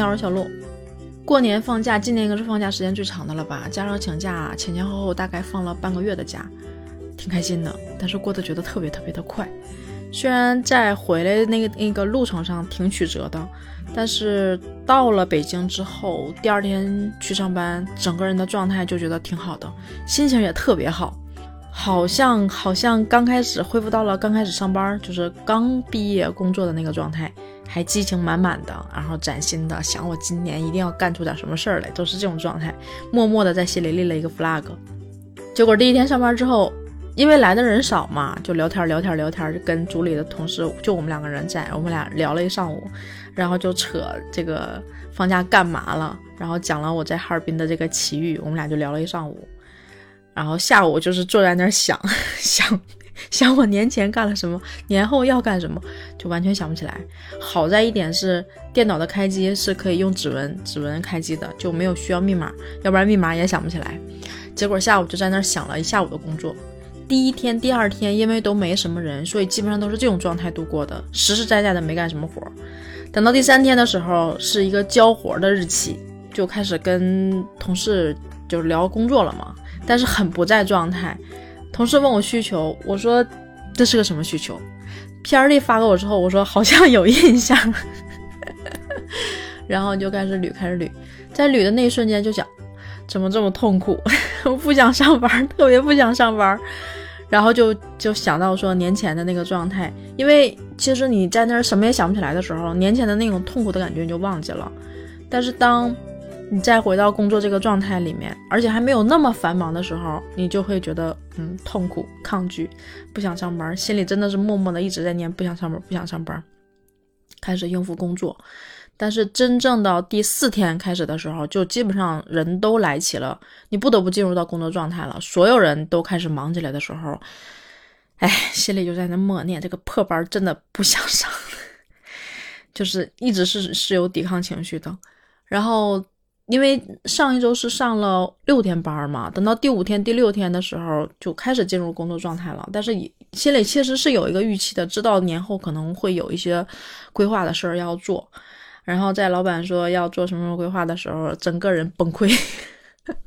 好，我是小鹿。过年放假，今年应该是放假时间最长的了吧？加上请假，前前后后大概放了半个月的假，挺开心的。但是过得觉得特别特别的快。虽然在回来的那个那个路程上挺曲折的，但是到了北京之后，第二天去上班，整个人的状态就觉得挺好的，心情也特别好，好像好像刚开始恢复到了刚开始上班，就是刚毕业工作的那个状态。还激情满满的，然后崭新的想我今年一定要干出点什么事儿来，都是这种状态，默默的在心里立了一个 flag。结果第一天上班之后，因为来的人少嘛，就聊天聊天聊天，就跟组里的同事就我们两个人在，我们俩聊了一上午，然后就扯这个放假干嘛了，然后讲了我在哈尔滨的这个奇遇，我们俩就聊了一上午，然后下午就是坐在那儿想 想。想我年前干了什么，年后要干什么，就完全想不起来。好在一点是电脑的开机是可以用指纹指纹开机的，就没有需要密码，要不然密码也想不起来。结果下午就在那儿想了一下午的工作。第一天、第二天因为都没什么人，所以基本上都是这种状态度过的，实实在在的没干什么活。等到第三天的时候，是一个交活的日期，就开始跟同事就聊工作了嘛，但是很不在状态。同事问我需求，我说这是个什么需求？P.R.D 发给我之后，我说好像有印象，然后就开始捋，开始捋，在捋的那一瞬间就想，怎么这么痛苦？我不想上班，特别不想上班，然后就就想到说年前的那个状态，因为其实你在那儿什么也想不起来的时候，年前的那种痛苦的感觉你就忘记了，但是当。你再回到工作这个状态里面，而且还没有那么繁忙的时候，你就会觉得嗯痛苦、抗拒，不想上班，心里真的是默默的一直在念不想上班、不想上班，开始应付工作。但是真正到第四天开始的时候，就基本上人都来齐了，你不得不进入到工作状态了，所有人都开始忙起来的时候，哎，心里就在那默念这个破班真的不想上，就是一直是是有抵抗情绪的，然后。因为上一周是上了六天班嘛，等到第五天、第六天的时候就开始进入工作状态了。但是心里其实是有一个预期的，知道年后可能会有一些规划的事儿要做。然后在老板说要做什么什么规划的时候，整个人崩溃。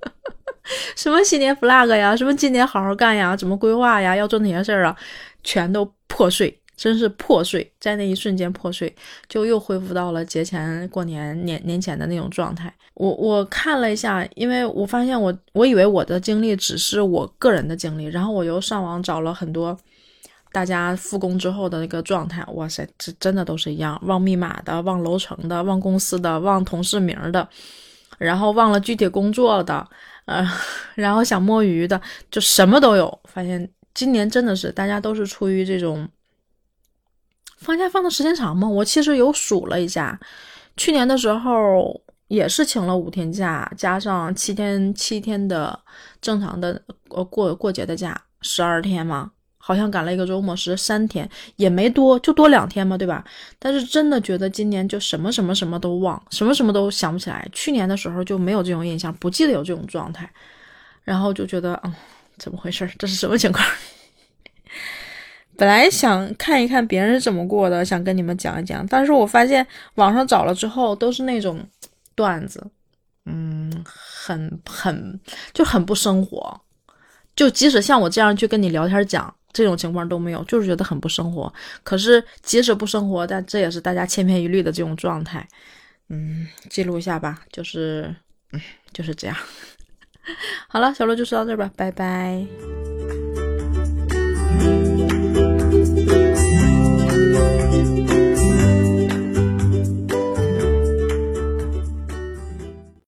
什么新年 flag 呀，什么今年好好干呀，怎么规划呀，要做哪些事儿啊，全都破碎。真是破碎，在那一瞬间破碎，就又恢复到了节前过年年年前的那种状态。我我看了一下，因为我发现我我以为我的经历只是我个人的经历，然后我又上网找了很多大家复工之后的那个状态。哇塞，这真的都是一样，忘密码的，忘楼层的，忘公司的，忘同事名的，然后忘了具体工作的，呃，然后想摸鱼的，就什么都有。发现今年真的是大家都是出于这种。放假放的时间长吗？我其实有数了一下，去年的时候也是请了五天假，加上七天七天的正常的呃过过节的假，十二天嘛，好像赶了一个周末十三天，也没多，就多两天嘛，对吧？但是真的觉得今年就什么什么什么都忘，什么什么都想不起来。去年的时候就没有这种印象，不记得有这种状态，然后就觉得嗯，怎么回事？这是什么情况？本来想看一看别人是怎么过的，想跟你们讲一讲，但是我发现网上找了之后都是那种段子，嗯，很很就很不生活，就即使像我这样去跟你聊天讲这种情况都没有，就是觉得很不生活。可是即使不生活，但这也是大家千篇一律的这种状态，嗯，记录一下吧，就是嗯就是这样。好了，小罗就说到这儿吧，拜拜。